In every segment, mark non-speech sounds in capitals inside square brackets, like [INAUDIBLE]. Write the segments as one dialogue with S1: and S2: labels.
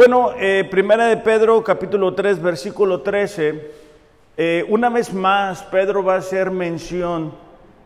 S1: Bueno, eh, Primera de Pedro, capítulo 3, versículo 13. eh, una vez más, Pedro va a hacer mención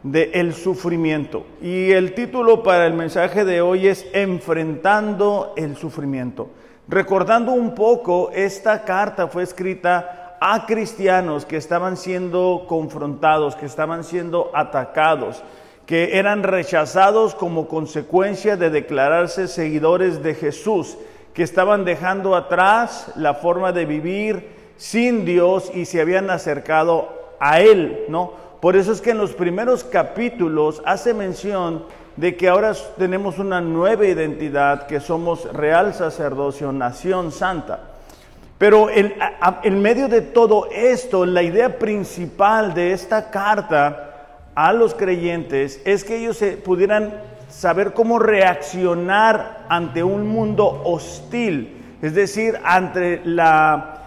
S1: de el sufrimiento. Y el título para el mensaje de hoy es Enfrentando el sufrimiento. Recordando un poco, esta carta fue escrita a cristianos que estaban siendo confrontados, que estaban siendo atacados, que eran rechazados como consecuencia de declararse seguidores de Jesús que estaban dejando atrás la forma de vivir sin Dios y se habían acercado a Él, ¿no? Por eso es que en los primeros capítulos hace mención de que ahora tenemos una nueva identidad, que somos real sacerdocio, nación santa. Pero en, en medio de todo esto, la idea principal de esta carta a los creyentes es que ellos se pudieran saber cómo reaccionar ante un mundo hostil, es decir, ante la,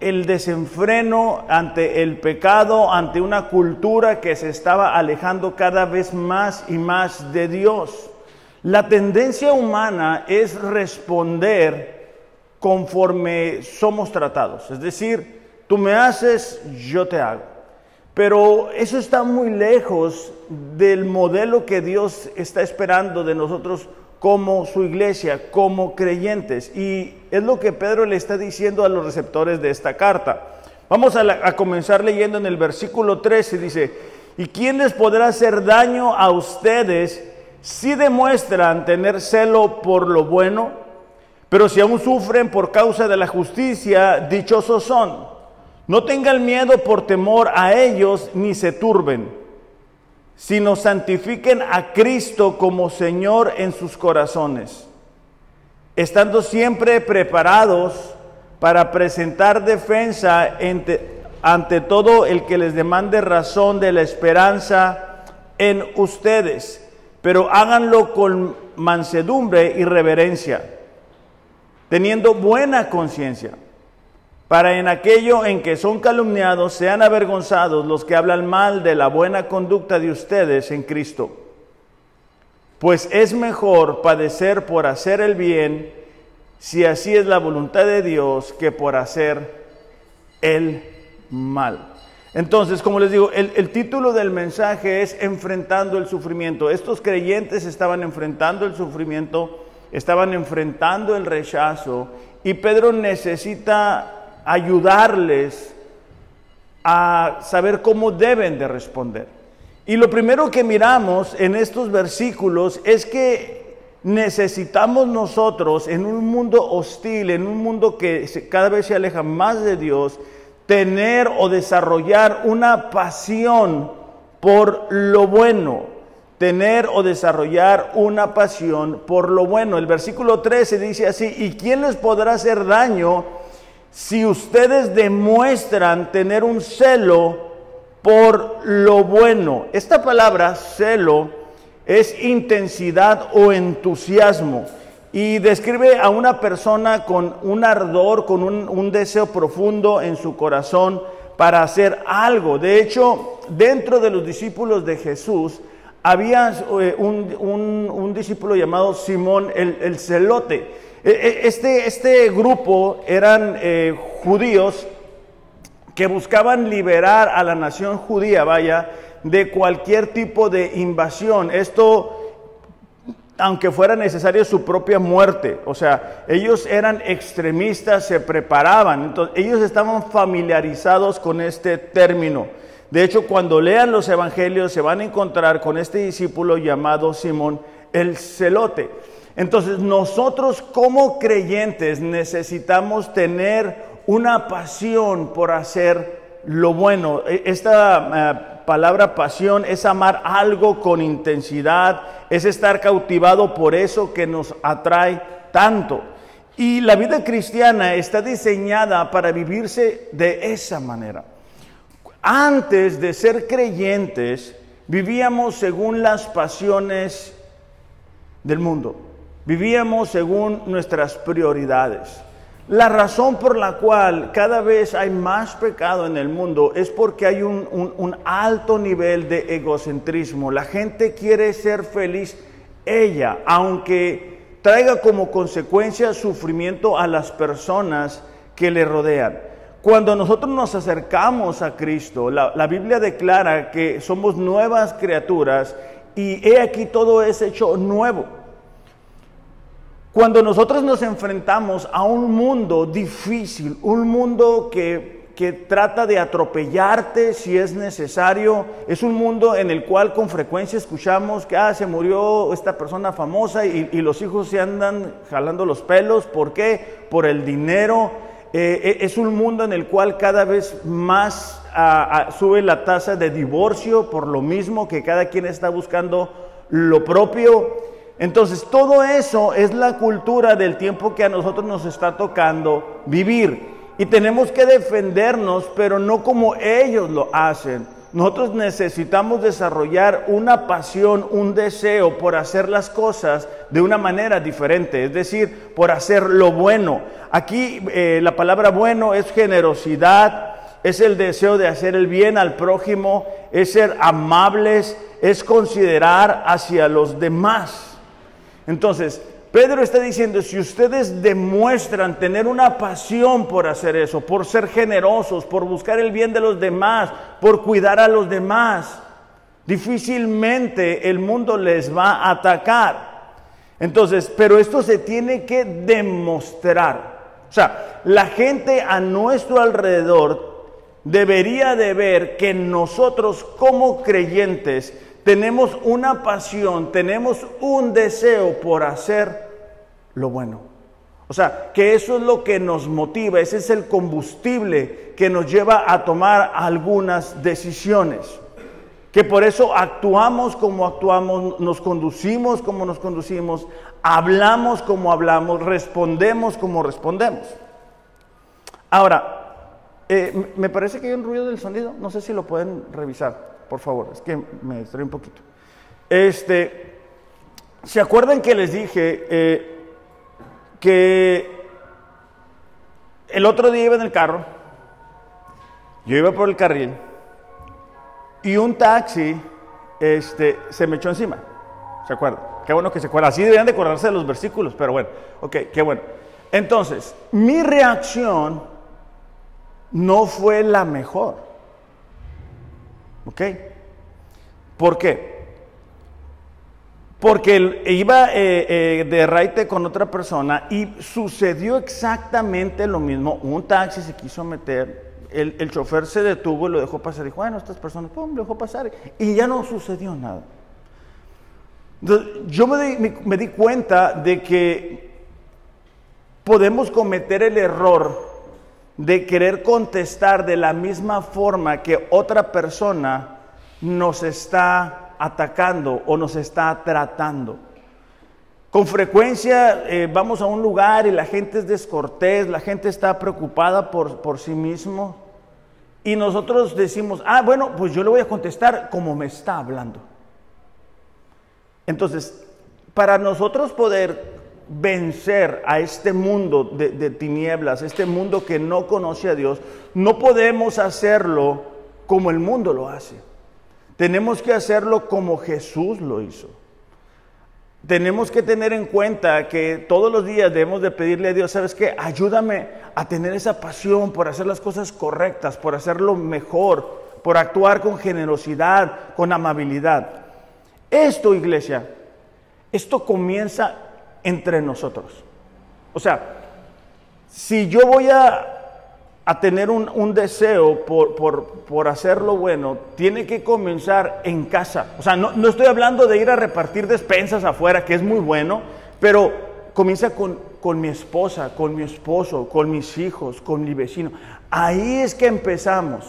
S1: el desenfreno, ante el pecado, ante una cultura que se estaba alejando cada vez más y más de Dios. La tendencia humana es responder conforme somos tratados, es decir, tú me haces, yo te hago. Pero eso está muy lejos del modelo que Dios está esperando de nosotros como su iglesia, como creyentes. Y es lo que Pedro le está diciendo a los receptores de esta carta. Vamos a, a comenzar leyendo en el versículo 13, dice, ¿y quién les podrá hacer daño a ustedes si demuestran tener celo por lo bueno? Pero si aún sufren por causa de la justicia, dichosos son. No tengan miedo por temor a ellos ni se turben, sino santifiquen a Cristo como Señor en sus corazones, estando siempre preparados para presentar defensa ante, ante todo el que les demande razón de la esperanza en ustedes, pero háganlo con mansedumbre y reverencia, teniendo buena conciencia para en aquello en que son calumniados sean avergonzados los que hablan mal de la buena conducta de ustedes en Cristo. Pues es mejor padecer por hacer el bien, si así es la voluntad de Dios, que por hacer el mal. Entonces, como les digo, el, título del mensaje es Enfrentando el sufrimiento. Estos creyentes estaban enfrentando el sufrimiento, estaban enfrentando el rechazo, y Pedro necesita ayudarles a saber cómo deben de responder. Y lo primero que miramos en estos versículos es que necesitamos nosotros en un mundo hostil, en un mundo que cada vez se aleja más de Dios, tener o desarrollar una pasión por lo bueno, tener o desarrollar una pasión por lo bueno. El versículo 13 dice así, ¿y quién les podrá hacer daño? Si ustedes demuestran tener un celo por lo bueno. Esta palabra celo es intensidad o entusiasmo y describe a una persona con un ardor, con un, deseo profundo en su corazón para hacer algo. De hecho, dentro de los discípulos de Jesús había eh, un, un, discípulo llamado Simón el celote. Este, este grupo eran eh, judíos que buscaban liberar a la nación judía, vaya, de cualquier tipo de invasión. Esto, aunque fuera necesario su propia muerte, o sea, ellos eran extremistas, se preparaban, entonces ellos estaban familiarizados con este término. De hecho, cuando lean los evangelios se van a encontrar con este discípulo llamado Simón el celote. Entonces nosotros como creyentes necesitamos tener una pasión por hacer lo bueno. Esta uh, palabra pasión es amar algo con intensidad, es estar cautivado por eso que nos atrae tanto. Y la vida cristiana está diseñada para vivirse de esa manera. Antes de ser creyentes, vivíamos según las pasiones del mundo. Vivíamos según nuestras prioridades. La razón por la cual cada vez hay más pecado en el mundo es porque hay un, un, alto nivel de egocentrismo. La gente quiere ser feliz ella, aunque traiga como consecuencia sufrimiento a las personas que le rodean. Cuando nosotros nos acercamos a Cristo, la, la Biblia declara que somos nuevas criaturas y he aquí todo es hecho nuevo. Cuando nosotros nos enfrentamos a un mundo difícil, un mundo que, que, trata de atropellarte si es necesario, es un mundo en el cual con frecuencia escuchamos que ah, se murió esta persona famosa y, y los hijos se andan jalando los pelos, ¿por qué? Por el dinero. Eh, es un mundo en el cual cada vez más sube la tasa de divorcio por lo mismo que cada quien está buscando lo propio. Entonces, todo eso es la cultura del tiempo que a nosotros nos está tocando vivir. Y tenemos que defendernos, pero no como ellos lo hacen. Nosotros necesitamos desarrollar una pasión, un deseo por hacer las cosas de una manera diferente, es decir, por hacer lo bueno. Aquí eh, la palabra bueno es generosidad, es el deseo de hacer el bien al prójimo, es ser amables, es considerar hacia los demás. Entonces, Pedro está diciendo, si ustedes demuestran tener una pasión por hacer eso, por ser generosos, por buscar el bien de los demás, por cuidar a los demás, difícilmente el mundo les va a atacar. Entonces, pero esto se tiene que demostrar. O sea, la gente a nuestro alrededor debería de ver que nosotros como creyentes tenemos una pasión, tenemos un deseo por hacer lo bueno. O sea, que eso es lo que nos motiva, ese es el combustible que nos lleva a tomar algunas decisiones. Que por eso actuamos como actuamos, nos conducimos como nos conducimos, hablamos como hablamos, respondemos como respondemos. Ahora, eh, me parece que hay un ruido del sonido, no sé si lo pueden revisar por favor, es que me distrae un poquito. Este, ¿se acuerdan que les dije eh, que el otro día iba en el carro, yo iba por el carril y un taxi este, se me echó encima? ¿Se acuerdan? Qué bueno que se acuerdan. Así deberían de acordarse de los versículos, pero bueno, ok, qué bueno. Entonces, mi reacción no fue la mejor. ¿Ok? ¿Por qué? Porque iba eh, eh, de raite con otra persona y sucedió exactamente lo mismo. Un taxi se quiso meter, el, el chofer se detuvo y lo dejó pasar. Dijo, bueno, estas personas, pum, lo dejó pasar. Y ya no sucedió nada. yo me me di cuenta de que podemos cometer el error de querer contestar de la misma forma que otra persona nos está atacando o nos está tratando. Con frecuencia eh, vamos a un lugar y la gente es descortés, la gente está preocupada por, por sí mismo y nosotros decimos, ah, bueno, pues yo le voy a contestar como me está hablando. Entonces, para nosotros poder vencer a este mundo de, tinieblas, este mundo que no conoce a Dios, no podemos hacerlo como el mundo lo hace. Tenemos que hacerlo como Jesús lo hizo. Tenemos que tener en cuenta que todos los días debemos de pedirle a Dios, ¿sabes qué? Ayúdame a tener esa pasión por hacer las cosas correctas, por hacerlo mejor, por actuar con generosidad, con amabilidad. Esto, iglesia, esto comienza entre nosotros. O sea, si yo voy a, tener un, deseo por, por, hacer lo bueno, tiene que comenzar en casa. O sea, no, no estoy hablando de ir a repartir despensas afuera, que es muy bueno, pero comienza con, con mi esposa, con mi esposo, con mis hijos, con mi vecino. Ahí es que empezamos.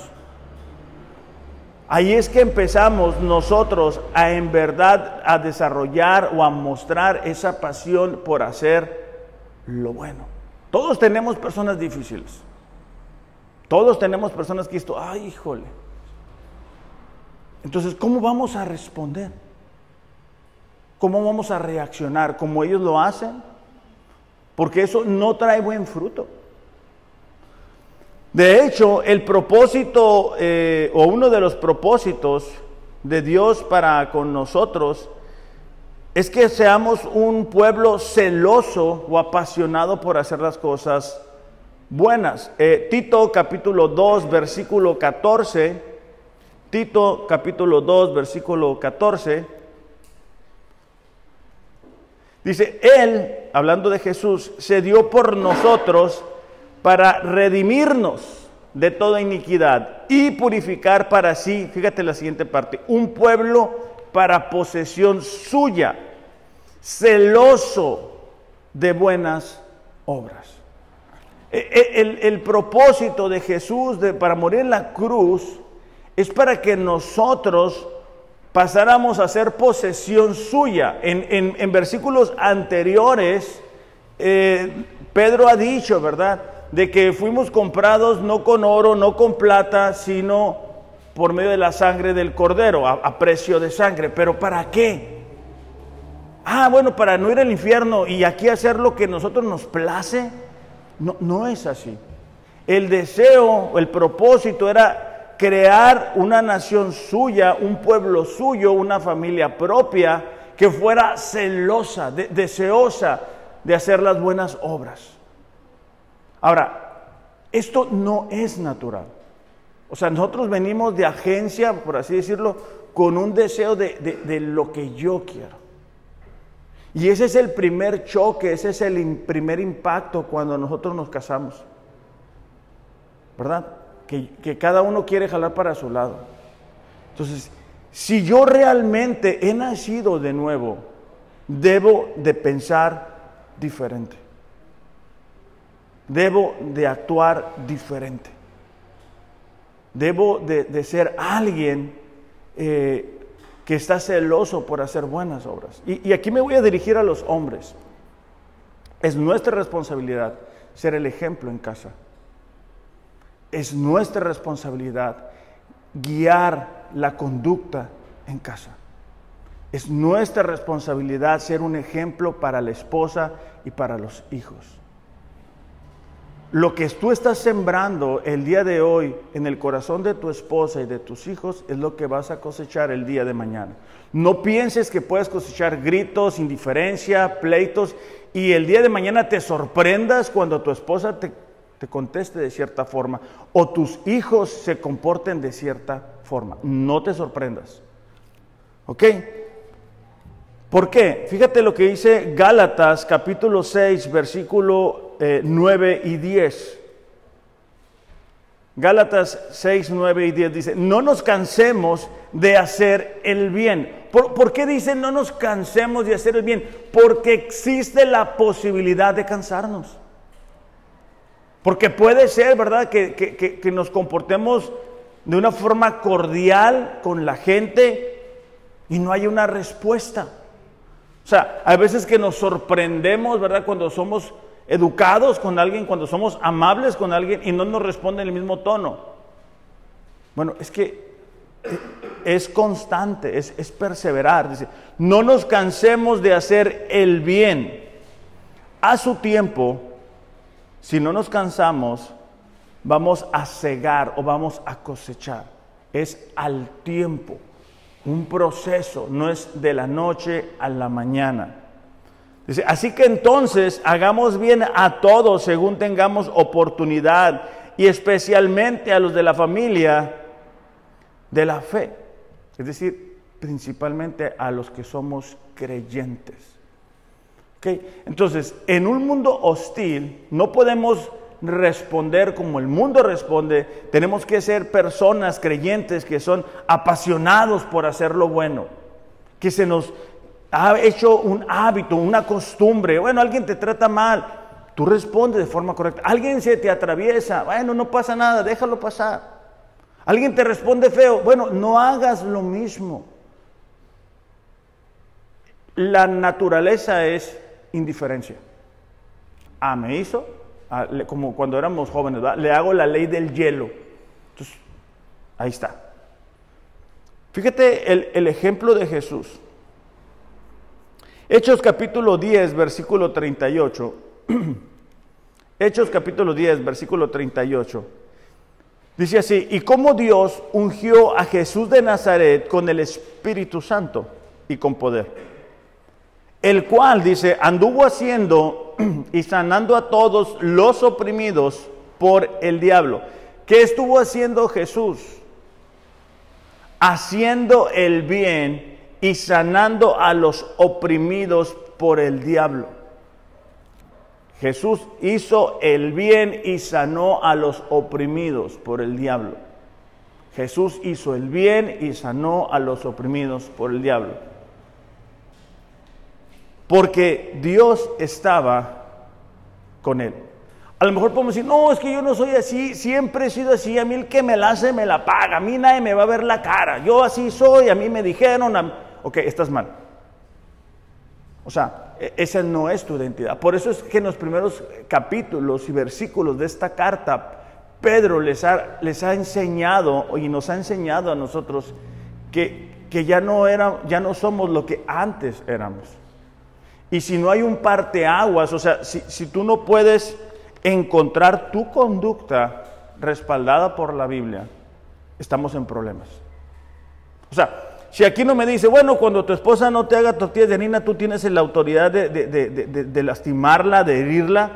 S1: Ahí es que empezamos nosotros a en verdad a desarrollar o a mostrar esa pasión por hacer lo bueno. Todos tenemos personas difíciles. Todos tenemos personas que esto, ay, híjole. Entonces, ¿cómo vamos a responder? ¿Cómo vamos a reaccionar? ¿Como ellos lo hacen? Porque eso no trae buen fruto. De hecho, el propósito eh, o uno de los propósitos de Dios para con nosotros es que seamos un pueblo celoso o apasionado por hacer las cosas buenas. Eh, Tito capítulo 2, versículo 14. Tito capítulo 2, versículo 14. Dice, Él, hablando de Jesús, se dio por nosotros para redimirnos de toda iniquidad y purificar para sí, fíjate la siguiente parte, un pueblo para posesión suya, celoso de buenas obras. E, e, el, propósito de Jesús de, para morir en la cruz es para que nosotros pasáramos a ser posesión suya. En, versículos anteriores, eh, Pedro ha dicho, ¿verdad? De que fuimos comprados no con oro, no con plata, sino por medio de la sangre del cordero, a precio de sangre. Pero ¿para qué? Ah, bueno, para no ir al infierno y aquí hacer lo que nosotros nos place. No, no es así. El deseo, el propósito era crear una nación suya, un pueblo suyo, una familia propia que fuera celosa, deseosa de hacer las buenas obras. Ahora, esto no es natural. O sea, nosotros venimos de agencia, por así decirlo, con un deseo de, de lo que yo quiero. Y ese es el primer choque, ese es el primer impacto cuando nosotros nos casamos. ¿Verdad? Que, cada uno quiere jalar para su lado. Entonces, si yo realmente he nacido de nuevo, debo de pensar diferente. Debo de actuar diferente. Debo de, ser alguien eh, que está celoso por hacer buenas obras. Y, aquí me voy a dirigir a los hombres. Es nuestra responsabilidad ser el ejemplo en casa. Es nuestra responsabilidad guiar la conducta en casa. Es nuestra responsabilidad ser un ejemplo para la esposa y para los hijos. Lo que tú estás sembrando el día de hoy en el corazón de tu esposa y de tus hijos es lo que vas a cosechar el día de mañana. No pienses que puedes cosechar gritos, indiferencia, pleitos y el día de mañana te sorprendas cuando tu esposa te, conteste de cierta forma o tus hijos se comporten de cierta forma. No te sorprendas. ¿Ok? ¿Por qué? Fíjate lo que dice Gálatas capítulo 6, versículo 9 eh, y 10. Gálatas 6, 9 y 10 dice, no nos cansemos de hacer el bien. ¿Por, qué dice no nos cansemos de hacer el bien? Porque existe la posibilidad de cansarnos. Porque puede ser, ¿verdad?, que, que nos comportemos de una forma cordial con la gente y no hay una respuesta. O sea, hay veces que nos sorprendemos, ¿verdad?, cuando somos educados con alguien, cuando somos amables con alguien y no nos responde en el mismo tono. Bueno, es que es constante, es, perseverar. Dice, no nos cansemos de hacer el bien. A su tiempo, si no nos cansamos, vamos a cegar o vamos a cosechar. Es al tiempo, un proceso, no es de la noche a la mañana. Dice, así que entonces hagamos bien a todos según tengamos oportunidad y especialmente a los de la familia de la fe. Es decir, principalmente a los que somos creyentes. ¿Okay? Entonces, en un mundo hostil no podemos responder como el mundo responde, tenemos que ser personas creyentes que son apasionados por hacer lo bueno, que se nos ha hecho un hábito, una costumbre. Bueno, alguien te trata mal, tú respondes de forma correcta. Alguien se te atraviesa, bueno, no pasa nada, déjalo pasar. Alguien te responde feo, bueno, no hagas lo mismo. La naturaleza es indiferencia. Ah, me hizo, como cuando éramos jóvenes, le hago la ley del hielo. Entonces, ahí está. Fíjate el, el ejemplo de Jesús. Hechos capítulo 10, versículo 38. [CLEARS THROAT] Hechos capítulo 10, versículo 38. Dice así, y cómo Dios ungió a Jesús de Nazaret con el Espíritu Santo y con poder, el cual, dice, anduvo haciendo [CLEARS THROAT] y sanando a todos los oprimidos por el diablo. ¿Qué estuvo haciendo Jesús? Haciendo el bien y sanando a los oprimidos por el diablo. Jesús hizo el bien y sanó a los oprimidos por el diablo. Jesús hizo el bien y sanó a los oprimidos por el diablo. Porque Dios estaba con él. A lo mejor podemos decir, no, es que yo no soy así, siempre he sido así, a mí el que me la hace me la paga, a mí nadie me va a ver la cara, yo así soy, a mí me dijeron, ok, estás mal. O sea, e-, esa no es tu identidad. Por eso es que en los primeros capítulos y versículos de esta carta, Pedro les ha, les ha enseñado y nos ha enseñado a nosotros que, que ya, no era, ya no somos lo que antes éramos. Y si no hay un parteaguas, o sea, si, si tú no puedes encontrar tu conducta respaldada por la Biblia, estamos en problemas. O sea, si aquí no me dice, bueno, cuando tu esposa no te haga tortillas de harina, tú tienes la autoridad de, lastimarla, de herirla,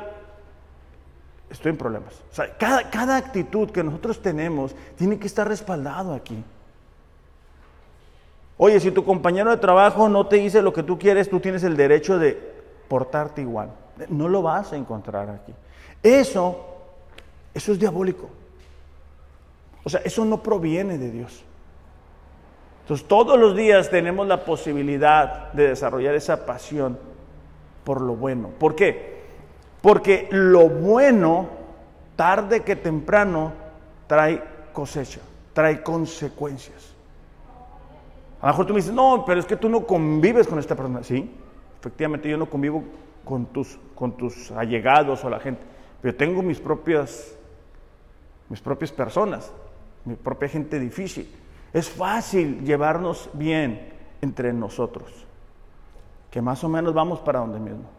S1: estoy en problemas. O sea, cada, cada actitud que nosotros tenemos tiene que estar respaldado aquí. Oye, si tu compañero de trabajo no te dice lo que tú quieres, tú tienes el derecho de portarte igual. No lo vas a encontrar aquí. Eso, eso es diabólico. O sea, eso no proviene de Dios. Entonces todos los días tenemos la posibilidad de desarrollar esa pasión por lo bueno. ¿Por qué? Porque lo bueno, tarde que temprano, trae cosecha, trae consecuencias. A lo mejor tú me dices, no, pero es que tú no convives con esta persona. Sí, efectivamente yo no convivo con tus, con tus allegados o la gente, pero tengo mis propias, mis propias personas, mi propia gente difícil. Es fácil llevarnos bien entre nosotros, que más o menos vamos para donde mismo.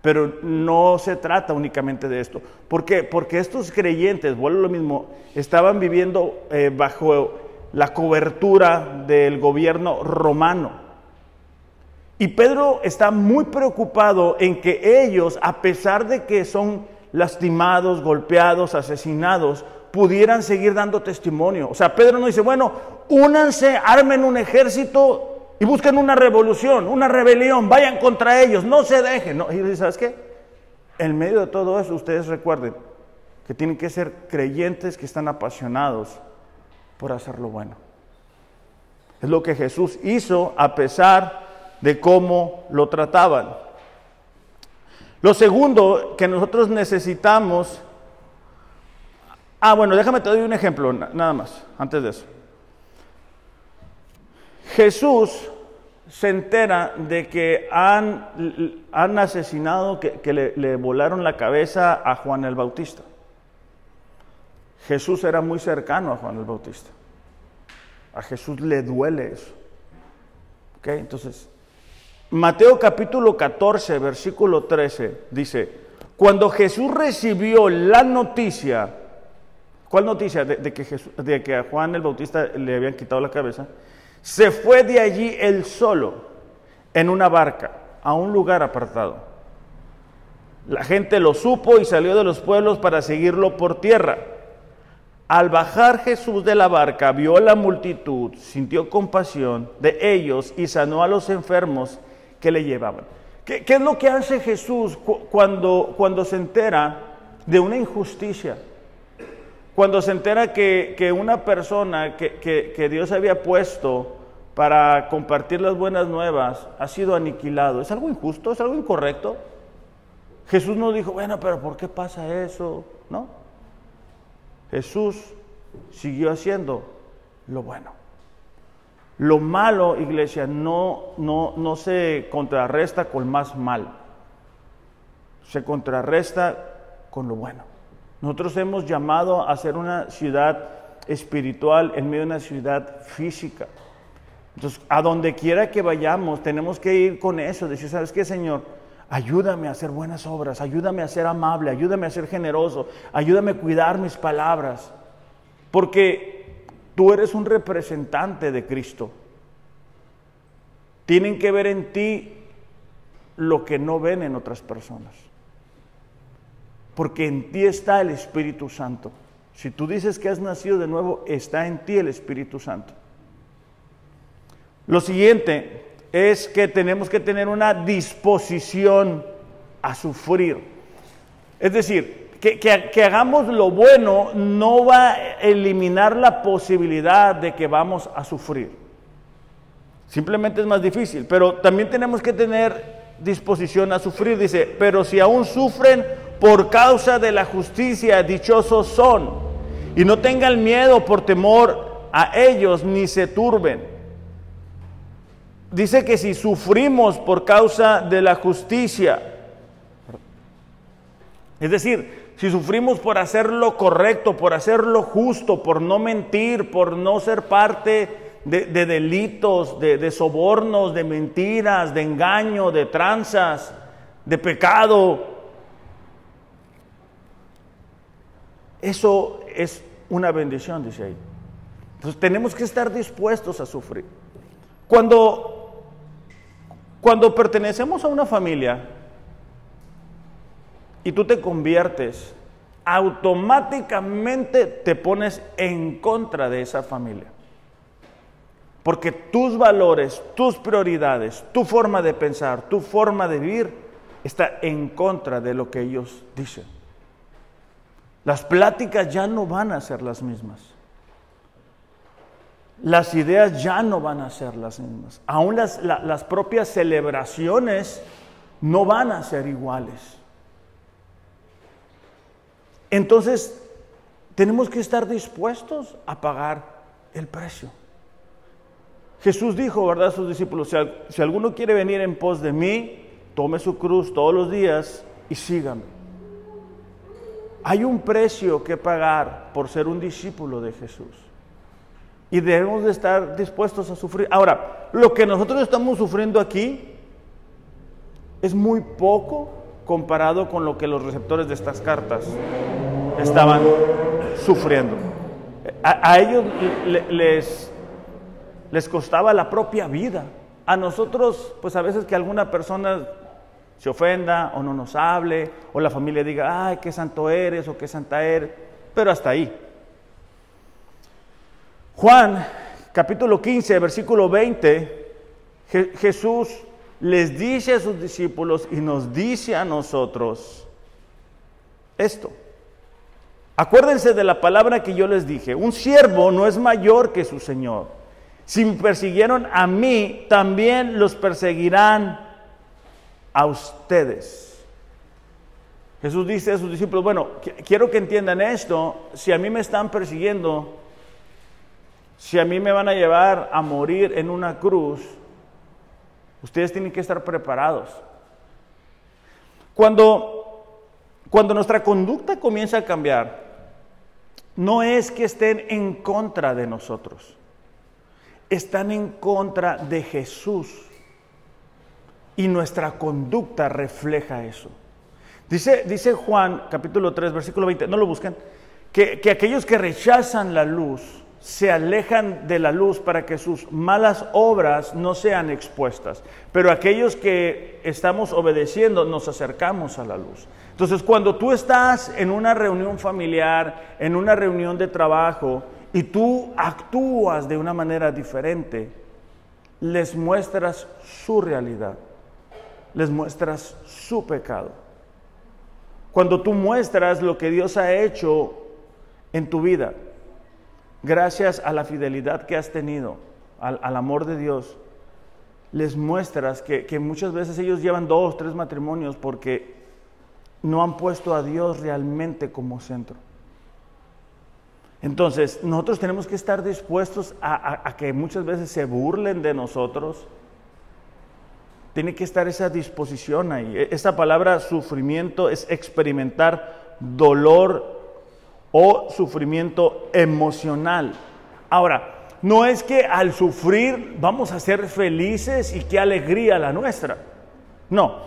S1: Pero no se trata únicamente de esto. ¿Por qué? Porque estos creyentes, vuelvo lo mismo, estaban viviendo eh, bajo la cobertura del gobierno romano. Y Pedro está muy preocupado en que ellos, a pesar de que son lastimados, golpeados, asesinados, pudieran seguir dando testimonio. O sea, Pedro no dice, bueno, únanse, armen un ejército y busquen una revolución, una rebelión, vayan contra ellos, no se dejen. No, y dice, ¿sabes qué? En medio de todo eso, ustedes recuerden que tienen que ser creyentes que están apasionados por hacer lo bueno. Es lo que Jesús hizo a pesar de cómo lo trataban. Lo segundo que nosotros necesitamos Ah, bueno, déjame te doy un ejemplo, nada más, antes de eso. Jesús se entera de que han, han asesinado, que, le, le, volaron la cabeza a Juan el Bautista. Jesús era muy cercano a Juan el Bautista. A Jesús le duele eso. ¿Ok? Entonces, Mateo capítulo 14, versículo 13, dice, cuando Jesús recibió la noticia ¿Cuál noticia? De, que que a Juan el Bautista le habían quitado la cabeza. Se fue de allí él solo, en una barca, a un lugar apartado. La gente lo supo y salió de los pueblos para seguirlo por tierra. Al bajar Jesús de la barca, vio la multitud, sintió compasión de ellos y sanó a los enfermos que le llevaban. ¿Qué, es lo que hace Jesús cuando, cuando se entera de una injusticia? Cuando se entera que, una persona que, Dios había puesto para compartir las buenas nuevas ha sido aniquilado, ¿es algo injusto? ¿Es algo incorrecto? Jesús no dijo, bueno, pero ¿por qué pasa eso? No. Jesús siguió haciendo lo bueno. Lo malo, iglesia, no, no, no se contrarresta con más mal. Se contrarresta con lo bueno. Nosotros hemos llamado a ser una ciudad espiritual en medio de una ciudad física. Entonces, a donde quiera que vayamos, tenemos que ir con eso, decir, ¿sabes qué, Señor? Ayúdame a hacer buenas obras, ayúdame a ser amable, ayúdame a ser generoso, ayúdame a cuidar mis palabras, porque tú eres un representante de Cristo. Tienen que ver en ti lo que no ven en otras personas. Porque en ti está el Espíritu Santo. Si tú dices que has nacido de nuevo, está en ti el Espíritu Santo. Lo siguiente es que tenemos que tener una disposición a sufrir. Es decir, que, que, hagamos lo bueno no va a eliminar la posibilidad de que vamos a sufrir. Simplemente es más difícil, pero también tenemos que tener disposición a sufrir. Dice, pero si aún sufren por causa de la justicia, dichosos son. Y no tengan miedo por temor a ellos, ni se turben. Dice que si sufrimos por causa de la justicia, es decir, si sufrimos por hacer lo correcto, por hacer lo justo, por no mentir, por no ser parte de, delitos, de, de sobornos, de mentiras, de engaño, de tranzas, de pecado, eso es una bendición, dice ahí. Entonces tenemos que estar dispuestos a sufrir. Cuando, cuando pertenecemos a una familia, y tú te conviertes, automáticamente te pones en contra de esa familia. Porque tus valores, tus prioridades, tu forma de pensar, tu forma de vivir está en contra de lo que ellos dicen. Las pláticas ya no van a ser las mismas. Las ideas ya no van a ser las mismas. Aún las, las propias celebraciones no van a ser iguales. Entonces, tenemos que estar dispuestos a pagar el precio. Jesús dijo, ¿verdad?, a sus discípulos, si, alguno quiere venir en pos de mí, tome su cruz todos los días y sígame. Hay un precio que pagar por ser un discípulo de Jesús. Y debemos de estar dispuestos a sufrir. Ahora, lo que nosotros estamos sufriendo aquí es muy poco comparado con lo que los receptores de estas cartas estaban sufriendo. A, ellos les, les costaba la propia vida. A nosotros, pues a veces que alguna persona se ofenda o no nos hable, o la familia diga, ay, qué santo eres o qué santa eres, pero hasta ahí. Juan, capítulo 15, versículo 20, Jesús les dice a sus discípulos y nos dice a nosotros esto. Acuérdense de la palabra que yo les dije, un siervo no es mayor que su Señor. Si me persiguieron a mí, también los perseguirán a ustedes. Jesús dice a sus discípulos, bueno, quiero que entiendan esto, si a mí me están persiguiendo, si a mí me van a llevar a morir en una cruz, Ustedes tienen que estar preparados. Cuando, cuando nuestra conducta comienza a cambiar, no es que estén en contra de nosotros, están en contra de Jesús. Y nuestra conducta refleja eso. Dice, dice Juan capítulo 3, versículo 20, no lo busquen, que, que aquellos que rechazan la luz se alejan de la luz para que sus malas obras no sean expuestas. Pero aquellos que estamos obedeciendo nos acercamos a la luz. Entonces, cuando tú estás en una reunión familiar, en una reunión de trabajo, y tú actúas de una manera diferente, les muestras su realidad, les muestras su pecado. Cuando tú muestras lo que Dios ha hecho en tu vida, gracias a la fidelidad que has tenido, al, amor de Dios, les muestras que, que, muchas veces ellos llevan dos, tres matrimonios porque no han puesto a Dios realmente como centro. Entonces, nosotros tenemos que estar dispuestos a, a que muchas veces se burlen de nosotros. Tiene que estar esa disposición ahí. E, esa palabra sufrimiento es experimentar dolor o sufrimiento emocional. Ahora, no es que al sufrir vamos a ser felices y qué alegría la nuestra. No,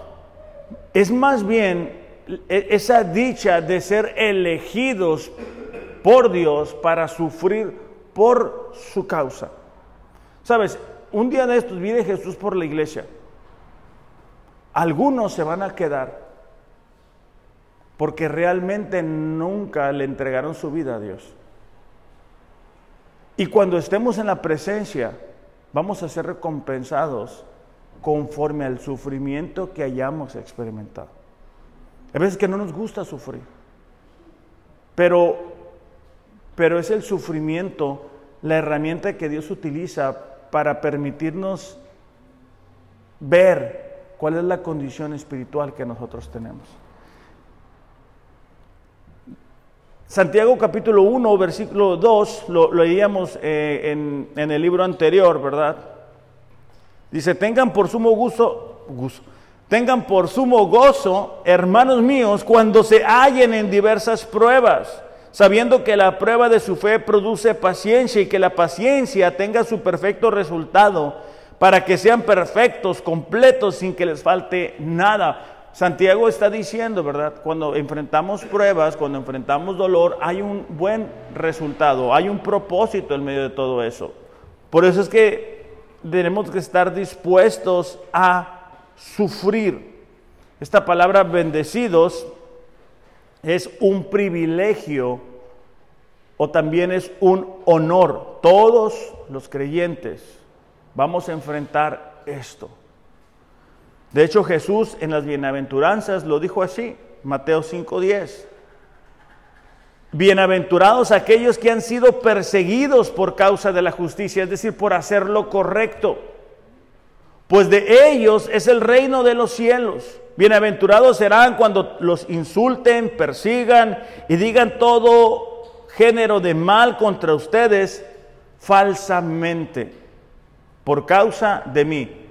S1: es más bien e, esa dicha de ser elegidos por Dios para sufrir por su causa. Sabes, un día de estos vive Jesús por la iglesia. algunos se van a quedar porque realmente nunca le entregaron su vida a Dios. Y cuando estemos en la presencia, vamos a ser recompensados conforme al sufrimiento que hayamos experimentado. Hay veces que no nos gusta sufrir, pero, pero es el sufrimiento la herramienta que Dios utiliza para permitirnos ver cuál es la condición espiritual que nosotros tenemos. Santiago capítulo 1, versículo 2, lo, leíamos eh, en, el libro anterior, ¿verdad? Dice, tengan por sumo gusto, tengan por sumo gozo, hermanos míos, cuando se hallen en diversas pruebas, sabiendo que la prueba de su fe produce paciencia y que la paciencia tenga su perfecto resultado, para que sean perfectos, completos, sin que les falte nada. Santiago está diciendo, ¿verdad? Cuando enfrentamos pruebas, cuando enfrentamos dolor, hay un buen resultado, hay un propósito en medio de todo eso. Por eso es que tenemos que estar dispuestos a sufrir. Esta palabra bendecidos es un privilegio o también es un honor. Todos los creyentes vamos a enfrentar esto. De hecho, Jesús en las bienaventuranzas lo dijo así, Mateo 5:10. Bienaventurados aquellos que han sido perseguidos por causa de la justicia, es decir, por hacer lo correcto, pues de ellos es el reino de los cielos. Bienaventurados serán cuando los insulten, persigan y digan todo género de mal contra ustedes falsamente, por causa de mí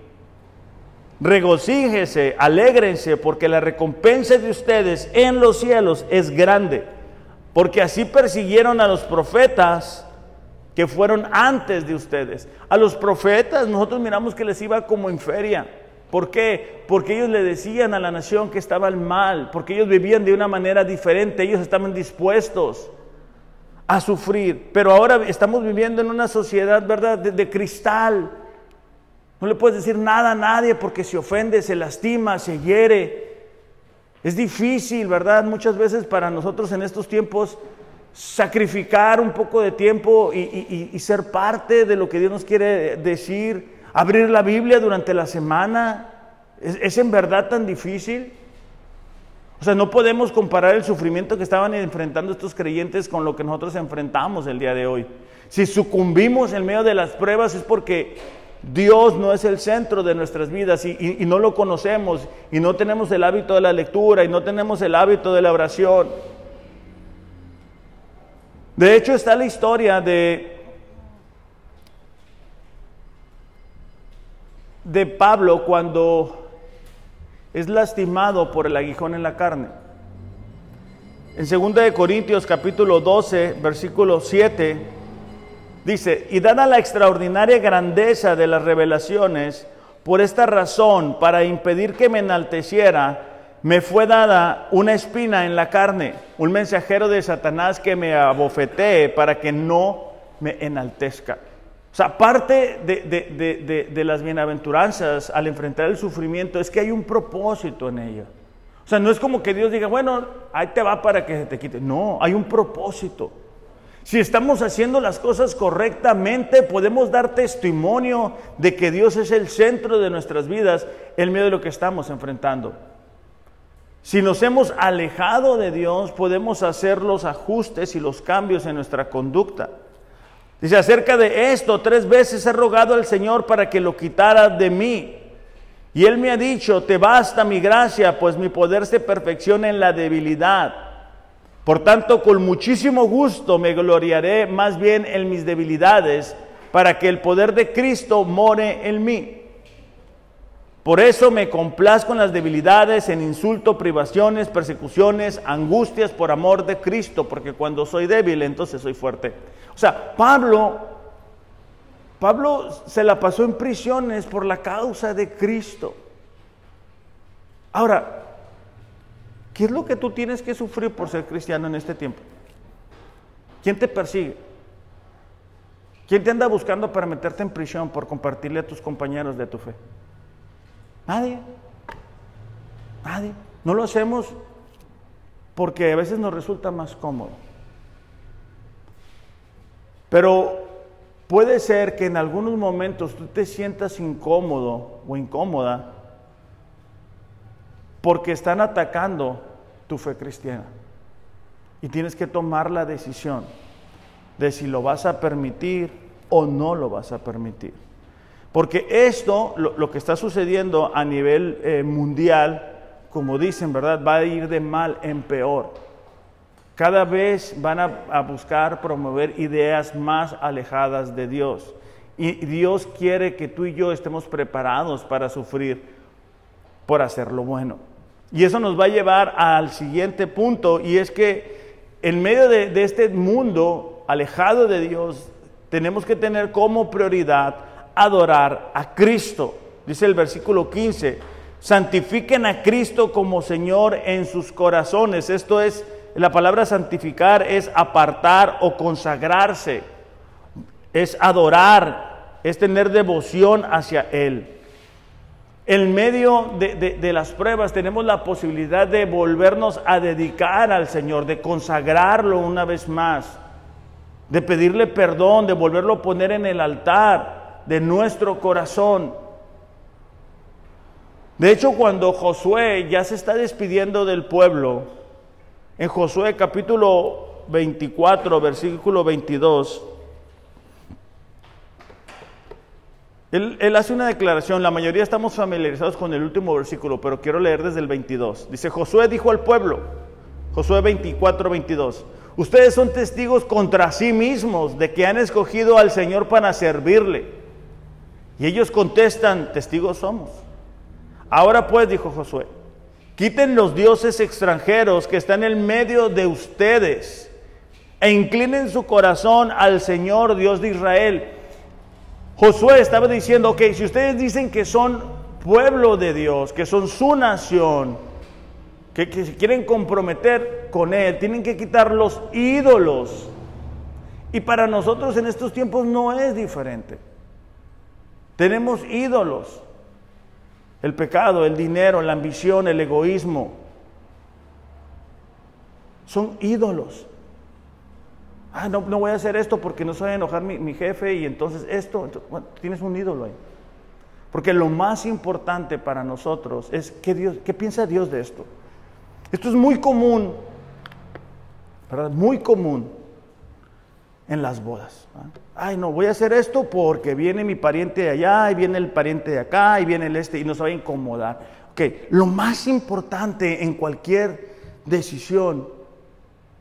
S1: regocíjese, alégrense, porque la recompensa de ustedes en los cielos es grande. Porque así persiguieron a los profetas que fueron antes de ustedes. A los profetas nosotros miramos que les iba como en feria. ¿Por qué? Porque ellos le decían a la nación que estaban mal, porque ellos vivían de una manera diferente, ellos estaban dispuestos a sufrir. Pero ahora estamos viviendo en una sociedad, ¿verdad?, de, de cristal no le puedes decir nada a nadie porque se ofende, se lastima, se hiere. Es difícil, ¿verdad? Muchas veces para nosotros en estos tiempos sacrificar un poco de tiempo y, ser parte de lo que Dios nos quiere decir, abrir la Biblia durante la semana. ¿Es, en verdad tan difícil? O sea, no podemos comparar el sufrimiento que estaban enfrentando estos creyentes con lo que nosotros enfrentamos el día de hoy. Si sucumbimos en medio de las pruebas es porque Dios no es el centro de nuestras vidas y, no lo conocemos y no tenemos el hábito de la lectura y no tenemos el hábito de la oración. De hecho está la historia de, de Pablo cuando es lastimado por el aguijón en la carne. En 2 Corintios capítulo 12, versículo 7, Dice, y dada la extraordinaria grandeza de las revelaciones, por esta razón, para impedir que me enalteciera, me fue dada una espina en la carne, un mensajero de Satanás que me abofetee para que no me enaltezca. O sea, parte de, de, las bienaventuranzas al enfrentar el sufrimiento es que hay un propósito en ella. O sea, no es como que Dios diga, bueno, ahí te va para que se te quite. No, hay un propósito. Si estamos haciendo las cosas correctamente, podemos dar testimonio de que Dios es el centro de nuestras vidas en medio de lo que estamos enfrentando. Si nos hemos alejado de Dios, podemos hacer los ajustes y los cambios en nuestra conducta. Dice, acerca de esto, tres veces he rogado al Señor para que lo quitara de mí. Y Él me ha dicho, te basta mi gracia, pues mi poder se perfecciona en la debilidad. Por tanto, con muchísimo gusto me gloriaré más bien en mis debilidades, para que el poder de Cristo more en mí. Por eso me complazco en las debilidades, en insulto, privaciones, persecuciones, angustias por amor de Cristo, porque cuando soy débil, entonces soy fuerte. O sea, Pablo, Pablo se la pasó en prisiones por la causa de Cristo. Ahora, ¿Qué es lo que tú tienes que sufrir por ser cristiano en este tiempo? ¿Quién te persigue? ¿Quién te anda buscando para meterte en prisión por compartirle a tus compañeros de tu fe? Nadie. Nadie. No lo hacemos porque a veces nos resulta más cómodo. Pero puede ser que en algunos momentos tú te sientas incómodo o incómoda porque están atacando tu fe cristiana. Y tienes que tomar la decisión de si lo vas a permitir o no lo vas a permitir. Porque esto, lo, que está sucediendo a nivel eh, mundial, como dicen, ¿verdad? Va a ir de mal en peor. Cada vez van a, buscar promover ideas más alejadas de Dios. Y Dios quiere que tú y yo estemos preparados para sufrir por hacer lo bueno. Y eso nos va a llevar al siguiente punto, y es que en medio de, este mundo alejado de Dios, tenemos que tener como prioridad adorar a Cristo. Dice el versículo 15, santifiquen a Cristo como Señor en sus corazones. Esto es la palabra santificar es apartar o consagrarse, es adorar, es tener devoción hacia Él. En medio de, las pruebas tenemos la posibilidad de volvernos a dedicar al Señor, de consagrarlo una vez más, de pedirle perdón, de volverlo a poner en el altar de nuestro corazón. De hecho, cuando Josué ya se está despidiendo del pueblo, en Josué capítulo 24, versículo 22, él, hace una declaración, la mayoría estamos familiarizados con el último versículo, pero quiero leer desde el 22. Dice, Josué dijo al pueblo, Josué 24, 22, ustedes son testigos contra sí mismos de que han escogido al Señor para servirle. Y ellos contestan, testigos somos. Ahora pues, dijo Josué, Quiten los dioses extranjeros que están en medio de ustedes e inclinen su corazón al Señor Dios de Israel. Josué estaba diciendo, ok, si ustedes dicen que son pueblo de Dios, que son su nación, que, que se quieren comprometer con Él, tienen que quitar los ídolos. Y para nosotros en estos tiempos no es diferente. Tenemos ídolos. El pecado, el dinero, la ambición, el egoísmo. Son ídolos. Ah, no, no voy a hacer esto porque no se va a enojar mi, jefe y entonces esto, tienes un ídolo ahí. Porque lo más importante para nosotros es qué, Dios, qué piensa Dios de esto. Esto es muy común, ¿verdad? Muy común en las bodas. Ay, no, voy a hacer esto porque viene mi pariente de allá y viene el pariente de acá y viene el este y nos va a incomodar. Ok, lo más importante en cualquier decisión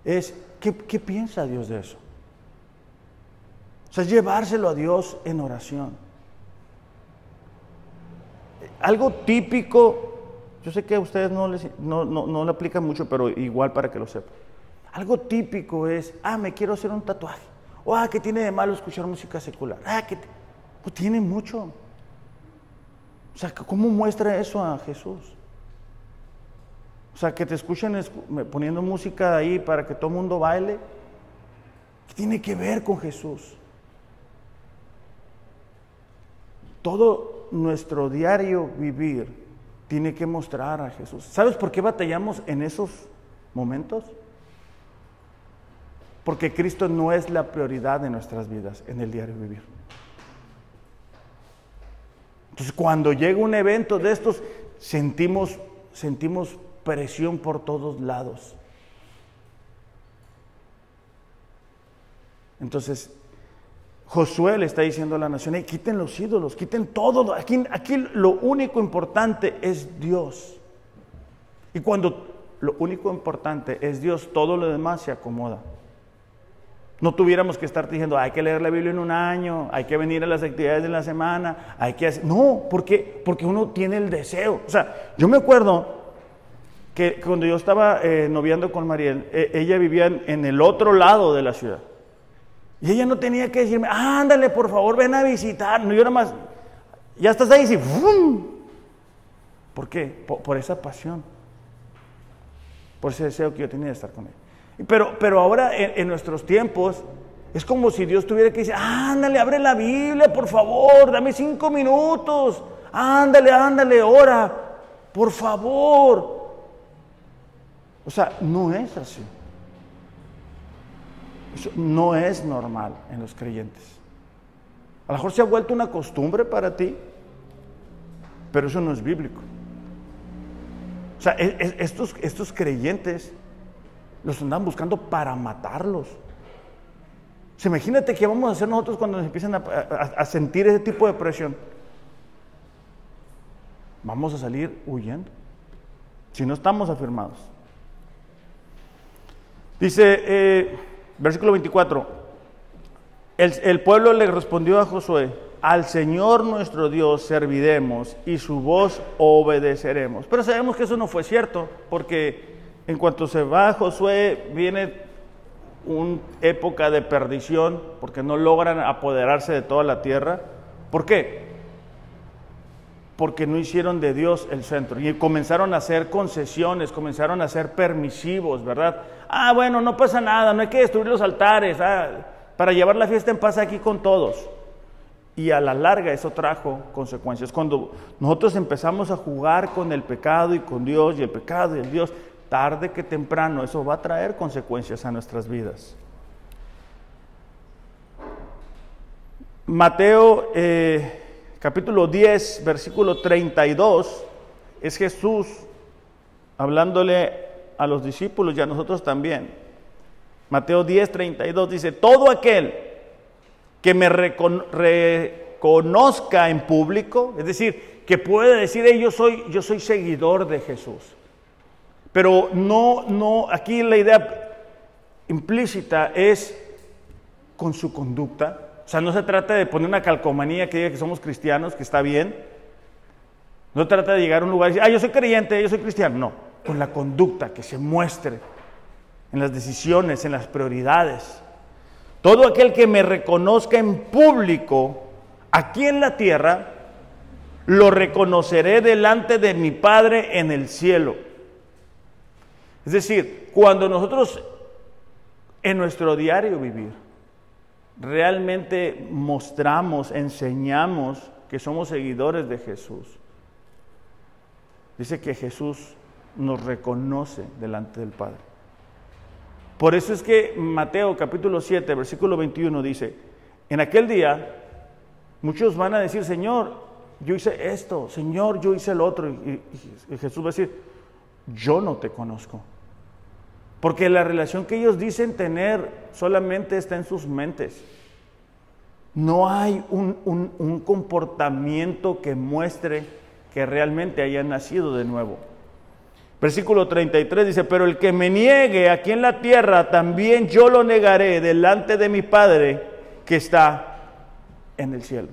S1: es ¿qué, piensa Dios de eso? O sea, llevárselo a Dios en oración. Algo típico, yo sé que a ustedes no, les, no, no, no le aplican mucho, pero igual para que lo sepan. Algo típico es, ah, me quiero hacer un tatuaje. O, ah, ¿qué tiene de malo escuchar música secular? Ah, que pues tiene mucho. O sea, ¿cómo muestra eso a Jesús? O sea, que te escuchen poniendo música ahí para que todo el mundo baile. ¿Qué tiene que ver con Jesús? Todo nuestro diario vivir tiene que mostrar a Jesús. ¿Sabes por qué batallamos en esos momentos? Porque Cristo no es la prioridad de nuestras vidas en el diario vivir. Entonces, cuando llega un evento de estos, sentimos, sentimos presión por todos lados. Entonces, Josué le está diciendo a la nación, quiten los ídolos, quiten todo. Aquí, aquí lo único importante es Dios. Y cuando lo único importante es Dios, todo lo demás se acomoda. No tuviéramos que estar diciendo, hay que leer la Biblia en un año, hay que venir a las actividades de la semana, hay que hacer... No, porque, porque uno tiene el deseo. O sea, yo me acuerdo que cuando yo estaba eh, noviando con Mariel, e, ella vivía en, el otro lado de la ciudad. Y ella no tenía que decirme, ándale, por favor, ven a visitar. No, yo nada más, ya estás ahí y ¡fum! ¿Por qué? Por, esa pasión, por ese deseo que yo tenía de estar con ella. Pero, pero ahora en, nuestros tiempos es como si Dios tuviera que decir, ándale, abre la Biblia, por favor, dame cinco minutos, ándale, ándale, ora. por favor. O sea, no es así. Eso no es normal en los creyentes. A lo mejor se ha vuelto una costumbre para ti, pero eso no es bíblico. O sea, estos, creyentes los andan buscando para matarlos. Imagínate qué vamos a hacer nosotros cuando nos empiecen a sentir ese tipo de presión vamos a salir huyendo. Si no estamos afirmados. Dice, eh, versículo 24, el, el pueblo le respondió a Josué, al Señor nuestro Dios serviremos y su voz obedeceremos. Pero sabemos que eso no fue cierto, porque en cuanto se va Josué, viene una época de perdición, porque no logran apoderarse de toda la tierra. ¿Por qué? Porque no hicieron de Dios el centro. Y comenzaron a hacer concesiones, comenzaron a ser permisivos, ¿verdad? Ah, bueno, no pasa nada, no hay que destruir los altares, ah, para llevar la fiesta en paz aquí con todos. Y a la larga eso trajo consecuencias. Cuando nosotros empezamos a jugar con el pecado y con Dios y el pecado y el Dios, tarde que temprano eso va a traer consecuencias a nuestras vidas. Mateo eh, capítulo 10, versículo 32, es Jesús hablándole a los discípulos y a nosotros también. Mateo 10, 32 dice, todo aquel que me reconozca en público, es decir, que puede decir, yo soy, yo soy seguidor de Jesús. Pero no, no, aquí la idea implícita es con su conducta, sea, no se trata de poner una calcomanía que diga que somos cristianos, que está bien. No trata de llegar a un lugar y decir, ah, yo soy creyente, yo soy cristiano. No, con la conducta que se muestre en las decisiones, en las prioridades. Todo aquel que me reconozca en público aquí en la tierra, lo reconoceré delante de mi Padre en el cielo. Es decir, cuando nosotros en nuestro diario vivir realmente mostramos, enseñamos que somos seguidores de Jesús. Dice que Jesús nos reconoce delante del Padre. Por eso es que Mateo capítulo 7, versículo 21 dice, en aquel día muchos van a decir, Señor, yo hice esto, Señor, yo hice el otro. Y, y Jesús va a decir, yo no te conozco. Porque la relación que ellos dicen tener solamente está en sus mentes. No hay un, comportamiento que muestre que realmente hayan nacido de nuevo. Versículo 33 dice, pero el que me niegue aquí en la tierra, también yo lo negaré delante de mi Padre que está en el cielo.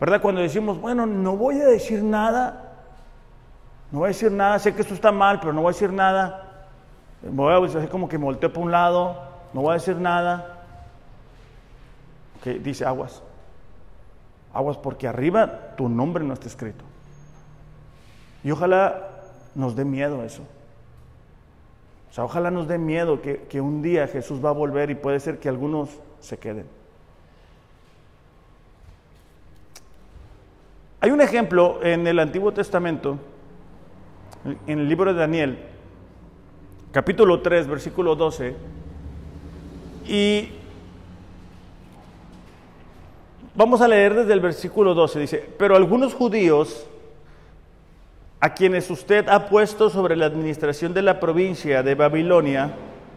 S1: ¿Verdad? Cuando decimos, bueno, no voy a decir nada, no voy a decir nada, sé que esto está mal, pero no voy a decir nada. Voy a hacer como que me volteo para un lado, no voy a decir nada. Que dice aguas. Aguas porque arriba tu nombre no está escrito. Y ojalá nos dé miedo eso. O sea, ojalá nos dé miedo que, que un día Jesús va a volver y puede ser que algunos se queden. Hay un ejemplo en el Antiguo Testamento, en el libro de Daniel, capítulo 3, versículo 12, y vamos a leer desde el versículo 12, dice, pero algunos judíos a quienes usted ha puesto sobre la administración de la provincia de Babilonia,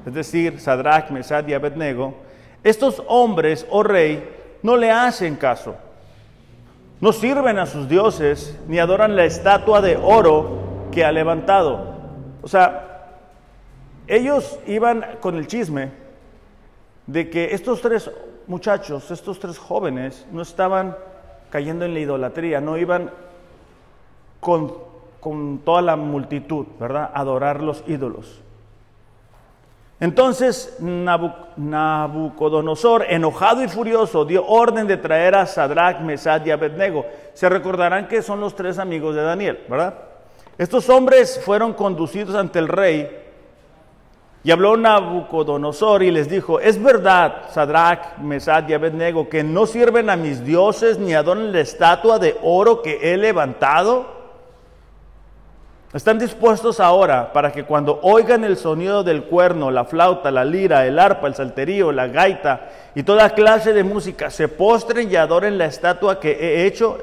S1: es decir, Sadrach, Mesad y Abednego, estos hombres, oh rey, no le hacen caso. No sirven a sus dioses ni adoran la estatua de oro que ha levantado. O sea, ellos iban con el chisme de que estos tres muchachos, estos tres jóvenes, no estaban cayendo en la idolatría, no iban con, toda la multitud, ¿verdad? Adorar los ídolos. Entonces Nabucodonosor, enojado y furioso, dio orden de traer a Sadrach, Mesad y Abednego. Se recordarán que son los tres amigos de Daniel, ¿verdad? Estos hombres fueron conducidos ante el rey y habló Nabucodonosor y les dijo, es verdad, Sadrach, Mesad y Abednego, que no sirven a mis dioses ni adoran la estatua de oro que he levantado. Están dispuestos ahora para que cuando oigan el sonido del cuerno, la flauta, la lira, el arpa, el salterío, la gaita y toda clase de música, se postren y adoren la estatua que he hecho.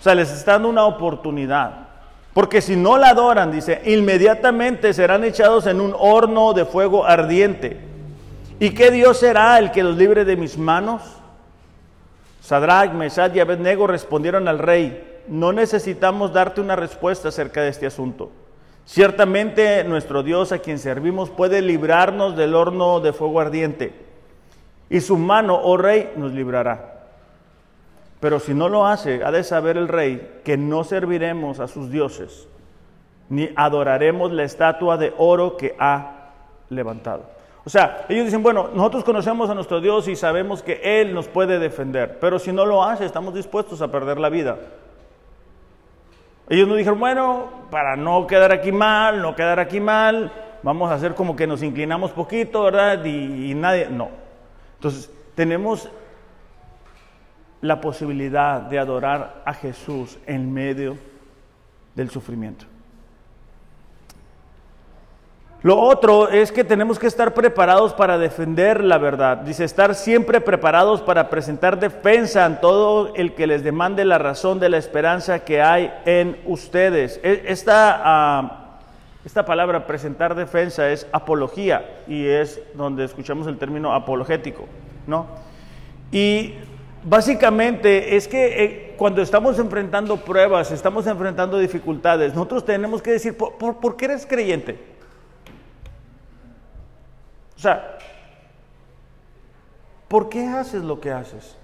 S1: O sea, les está dando una oportunidad. Porque si no la adoran, dice, inmediatamente serán echados en un horno de fuego ardiente. ¿Y qué Dios será el que los libre de mis manos? Sadrach, Mesad y Abednego respondieron al rey no necesitamos darte una respuesta acerca de este asunto. Ciertamente nuestro Dios a quien servimos puede librarnos del horno de fuego ardiente y su mano, oh rey, nos librará. Pero si no lo hace, ha de saber el rey que no serviremos a sus dioses, ni adoraremos la estatua de oro que ha levantado. O sea, ellos dicen, bueno, nosotros conocemos a nuestro Dios y sabemos que Él nos puede defender, pero si no lo hace, estamos dispuestos a perder la vida. Ellos no dijeron, bueno, para no quedar aquí mal, no quedar aquí mal, vamos a hacer como que nos inclinamos poquito, ¿verdad? Y nadie, no. Entonces, tenemos la posibilidad de adorar a Jesús en medio del sufrimiento. Lo otro es que tenemos que estar preparados para defender la verdad. Dice, estar siempre preparados para presentar defensa a todo el que les demande la razón de la esperanza que hay en ustedes. E, esta, ah, esta palabra, presentar defensa, es apología y es donde escuchamos el término apologético, ¿no? Y básicamente es que eh, cuando estamos enfrentando pruebas, estamos enfrentando dificultades, nosotros tenemos que decir, por qué eres creyente? O sea, ¿por qué haces lo que haces?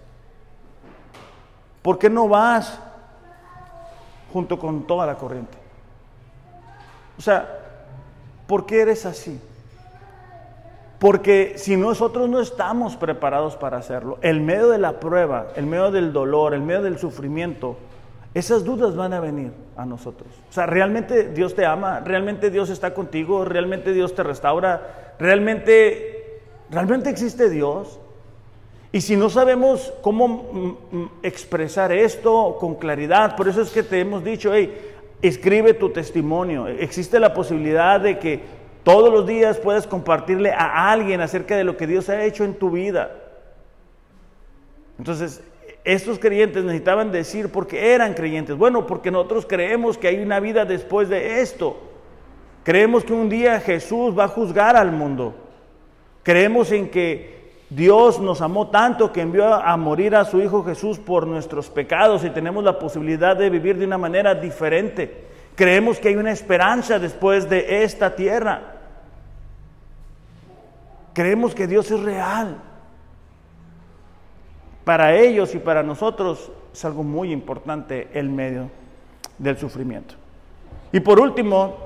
S1: ¿Por qué no vas junto con toda la corriente? O sea, ¿por qué eres así? Porque si nosotros no estamos preparados para hacerlo, el medio de la prueba, el medio del dolor, el medio del sufrimiento, esas dudas van a venir a nosotros. O sea, ¿realmente Dios te ama? ¿Realmente Dios está contigo? ¿Realmente Dios te restaura? ¿Realmente, realmente existe Dios? Y si no sabemos cómo mm, mm, expresar esto con claridad, por eso es que te hemos dicho, hey, escribe tu testimonio. Existe la posibilidad de que todos los días puedas compartirle a alguien acerca de lo que Dios ha hecho en tu vida. Entonces, estos creyentes necesitaban decir porque eran creyentes. Bueno, porque nosotros creemos que hay una vida después de esto. Creemos que un día Jesús va a juzgar al mundo. Creemos en que Dios nos amó tanto que envió a morir a su Hijo Jesús por nuestros pecados y tenemos la posibilidad de vivir de una manera diferente. Creemos que hay una esperanza después de esta tierra. Creemos que Dios es real para ellos y para nosotros es algo muy importante el medio del sufrimiento. Y por último,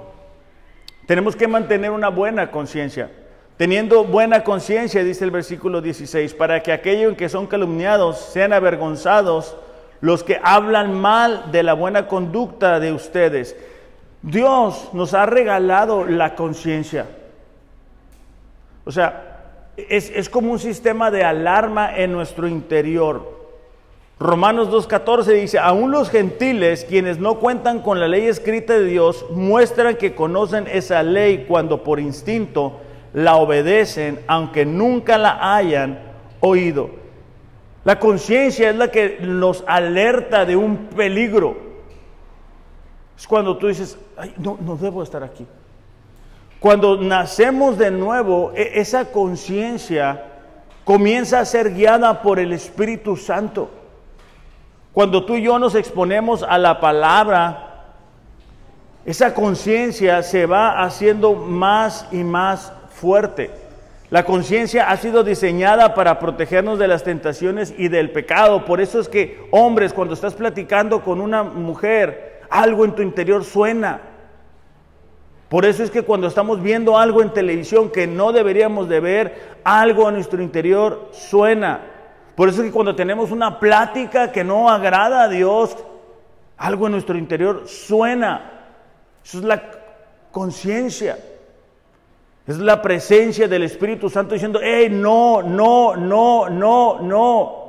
S1: tenemos que mantener una buena conciencia. Teniendo buena conciencia, dice el versículo 16, para que aquellos que son calumniados sean avergonzados los que hablan mal de la buena conducta de ustedes. Dios nos ha regalado la conciencia. O sea, es, como un sistema de alarma en nuestro interior. Romanos 2.14 dice, aún los gentiles, quienes no cuentan con la ley escrita de Dios, muestran que conocen esa ley cuando por instinto la obedecen, aunque nunca la hayan oído. La conciencia es la que nos alerta de un peligro. Es cuando tú dices, Ay, no, no debo estar aquí. Cuando nacemos de nuevo, e, esa conciencia comienza a ser guiada por el Espíritu Santo. Cuando tú y yo nos exponemos a la palabra, esa conciencia se va haciendo más y más fuerte. La conciencia ha sido diseñada para protegernos de las tentaciones y del pecado. Por eso es que, hombres, cuando estás platicando con una mujer, algo en tu interior suena. Por eso es que cuando estamos viendo algo en televisión que no deberíamos de ver, algo en nuestro interior suena. Por eso es que cuando tenemos una plática que no agrada a Dios, algo en nuestro interior suena. Eso es la conciencia. Es la presencia del Espíritu Santo diciendo, hey, no, no, no, no, no.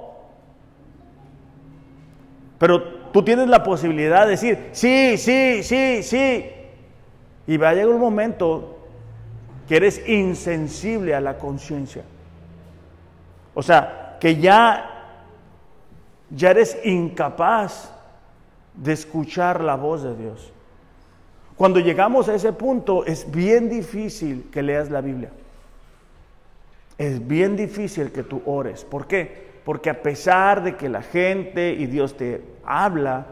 S1: Pero tú tienes la posibilidad de decir, sí, sí, sí, sí. Y va a llegar un momento que eres insensible a la conciencia. O sea, que ya, ya eres incapaz de escuchar la voz de Dios. Cuando llegamos a ese punto es bien difícil que leas la Biblia. Es bien difícil que tú ores. ¿Por qué? Porque a pesar de que la gente y Dios te habla,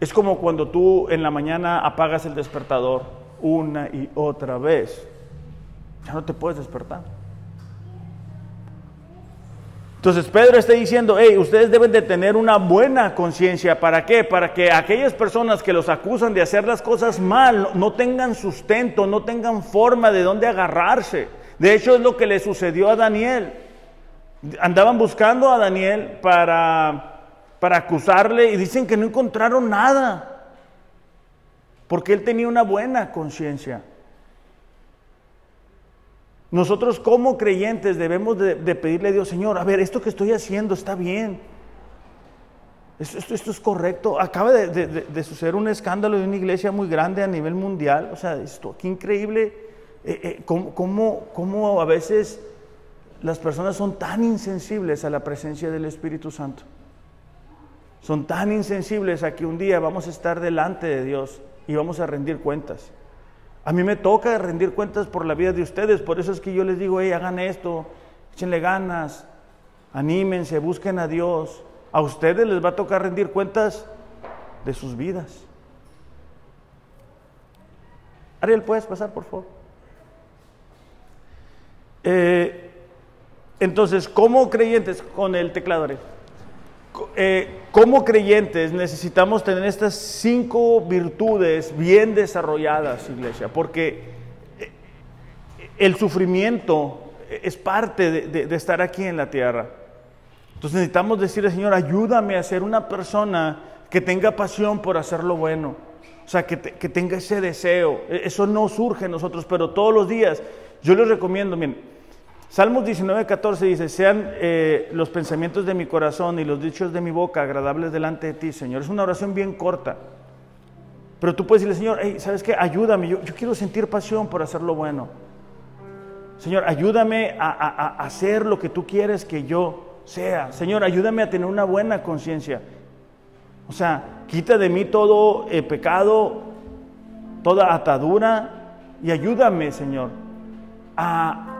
S1: es como cuando tú en la mañana apagas el despertador una y otra vez. Ya no te puedes despertar. Entonces Pedro está diciendo, hey, ustedes deben de tener una buena conciencia. ¿Para qué? Para que aquellas personas que los acusan de hacer las cosas mal no, tengan sustento, no tengan forma de dónde agarrarse. De hecho es lo que le sucedió a Daniel. Andaban buscando a Daniel para, para acusarle y dicen que no encontraron nada. Porque él tenía una buena conciencia. Nosotros como creyentes debemos de, pedirle a Dios, Señor, a ver, esto que estoy haciendo está bien. Esto, esto, es correcto. Acaba de, suceder un escándalo de una iglesia muy grande a nivel mundial. O sea, esto, qué increíble eh, eh, cómo, a veces las personas son tan insensibles a la presencia del Espíritu Santo. Son tan insensibles a que un día vamos a estar delante de Dios y vamos a rendir cuentas. A mí me toca rendir cuentas por la vida de ustedes, por eso es que yo les digo, hey, hagan esto, échenle ganas, anímense, busquen a Dios. A ustedes les va a tocar rendir cuentas de sus vidas. Ariel, ¿puedes pasar, por favor? Eh, entonces, como creyentes, con el teclado, eh, como creyentes necesitamos tener estas cinco virtudes bien desarrolladas, iglesia, porque eh, el sufrimiento es parte de, estar aquí en la tierra. Entonces necesitamos decirle, Señor, ayúdame a ser una persona que tenga pasión por hacer lo bueno. O sea, que, que tenga ese deseo. E, eso no surge en nosotros, pero todos los días yo les recomiendo, miren, Salmos 19, 14 dice, sean eh, los pensamientos de mi corazón y los dichos de mi boca agradables delante de ti, Señor. Es una oración bien corta. Pero tú puedes decirle, Señor, ¿sabes qué? Ayúdame, yo, quiero sentir pasión por hacer lo bueno. Señor, ayúdame a, hacer lo que tú quieres que yo sea. Señor, ayúdame a tener una buena conciencia. O sea, quita de mí todo eh, pecado, toda atadura y ayúdame, Señor, a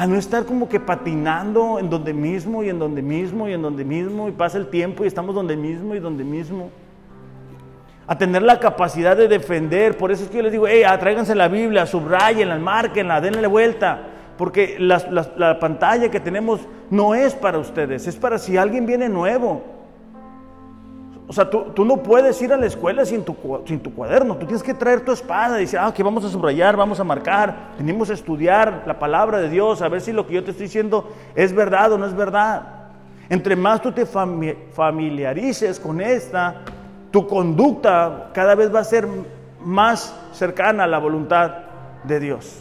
S1: a no estar como que patinando en donde mismo y en donde mismo y en donde mismo y pasa el tiempo y estamos donde mismo y donde mismo. A tener la capacidad de defender, por eso es que yo les digo, hey, tráiganse la Biblia, subrayenla, marquenla, denle vuelta, porque la pantalla que tenemos no es para ustedes, es para si alguien viene nuevo. O sea, tú, no puedes ir a la escuela sin tu, cuaderno. Tú tienes que traer tu espada y decir, ah, que vamos a subrayar, vamos a marcar. Venimos a estudiar la palabra de Dios, a ver si lo que yo te estoy diciendo es verdad o no es verdad. Entre más tú te familiarices con esta, tu conducta cada vez va a ser más cercana a la voluntad de Dios.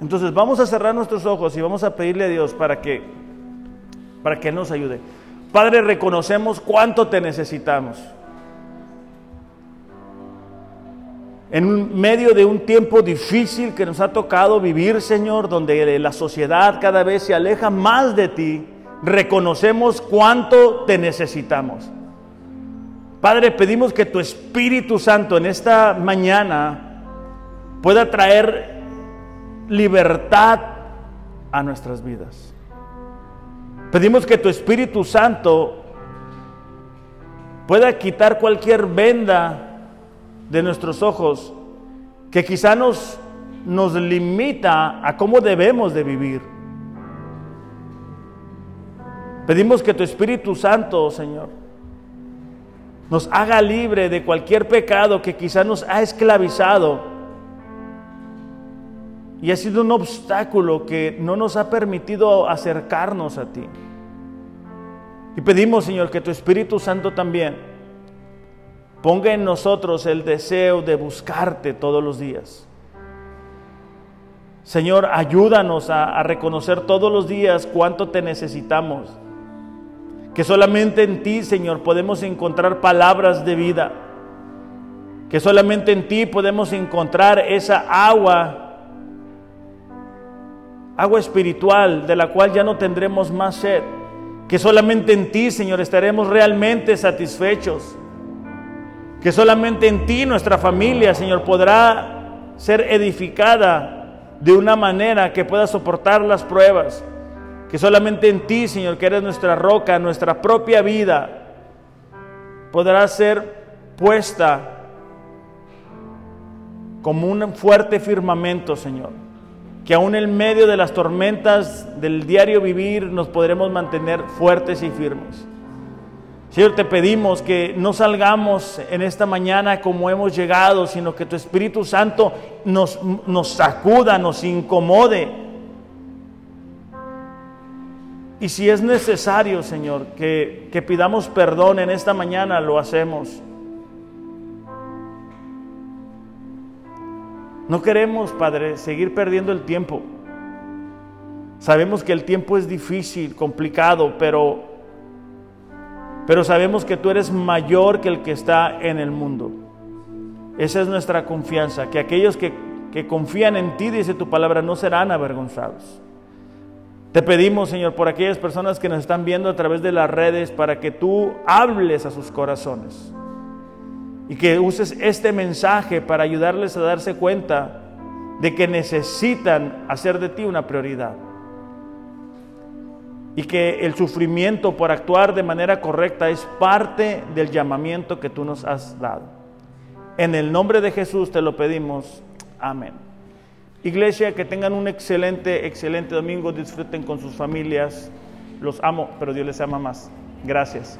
S1: Entonces vamos a cerrar nuestros ojos y vamos a pedirle a Dios para que, para que Él nos ayude. Padre, reconocemos cuánto te necesitamos. En medio de un tiempo difícil que nos ha tocado vivir, Señor, donde la sociedad cada vez se aleja más de ti, reconocemos cuánto te necesitamos. Padre, pedimos que tu Espíritu Santo en esta mañana pueda traer libertad a nuestras vidas. Pedimos que tu Espíritu Santo pueda quitar cualquier venda de nuestros ojos que quizá nos, nos limita a cómo debemos de vivir. Pedimos que tu Espíritu Santo, Señor, nos haga libre de cualquier pecado que quizá nos ha esclavizado y ha sido un obstáculo que no nos ha permitido acercarnos a ti. Y pedimos, Señor, que tu Espíritu Santo también ponga en nosotros el deseo de buscarte todos los días. Señor, ayúdanos a, reconocer todos los días cuánto te necesitamos. Que solamente en ti, Señor, podemos encontrar palabras de vida. Que solamente en ti podemos encontrar esa agua, agua espiritual de la cual ya no tendremos más sed. Que solamente en ti, Señor, estaremos realmente satisfechos. Que solamente en ti nuestra familia, Señor, podrá ser edificada de una manera que pueda soportar las pruebas. Que solamente en ti, Señor, que eres nuestra roca, nuestra propia vida, podrá ser puesta como un fuerte firmamento, Señor. Que aún en medio de las tormentas del diario vivir nos podremos mantener fuertes y firmes. Señor, te pedimos que no salgamos en esta mañana como hemos llegado, sino que tu Espíritu Santo nos, nos sacuda, nos incomode. Y si es necesario, Señor, que, que pidamos perdón en esta mañana, lo hacemos. No queremos, Padre, seguir perdiendo el tiempo. Sabemos que el tiempo es difícil, complicado, pero pero sabemos que tú eres mayor que el que está en el mundo. Esa es nuestra confianza, que aquellos que, que confían en ti, dice tu palabra, no serán avergonzados. Te pedimos, Señor, por aquellas personas que nos están viendo a través de las redes, para que tú hables a sus corazones y que uses este mensaje para ayudarles a darse cuenta de que necesitan hacer de ti una prioridad y que el sufrimiento por actuar de manera correcta es parte del llamamiento que tú nos has dado. En el nombre de Jesús te lo pedimos. Amén. Iglesia, que tengan un excelente, excelente domingo, disfruten con sus familias. Los amo, pero Dios les ama más. Gracias.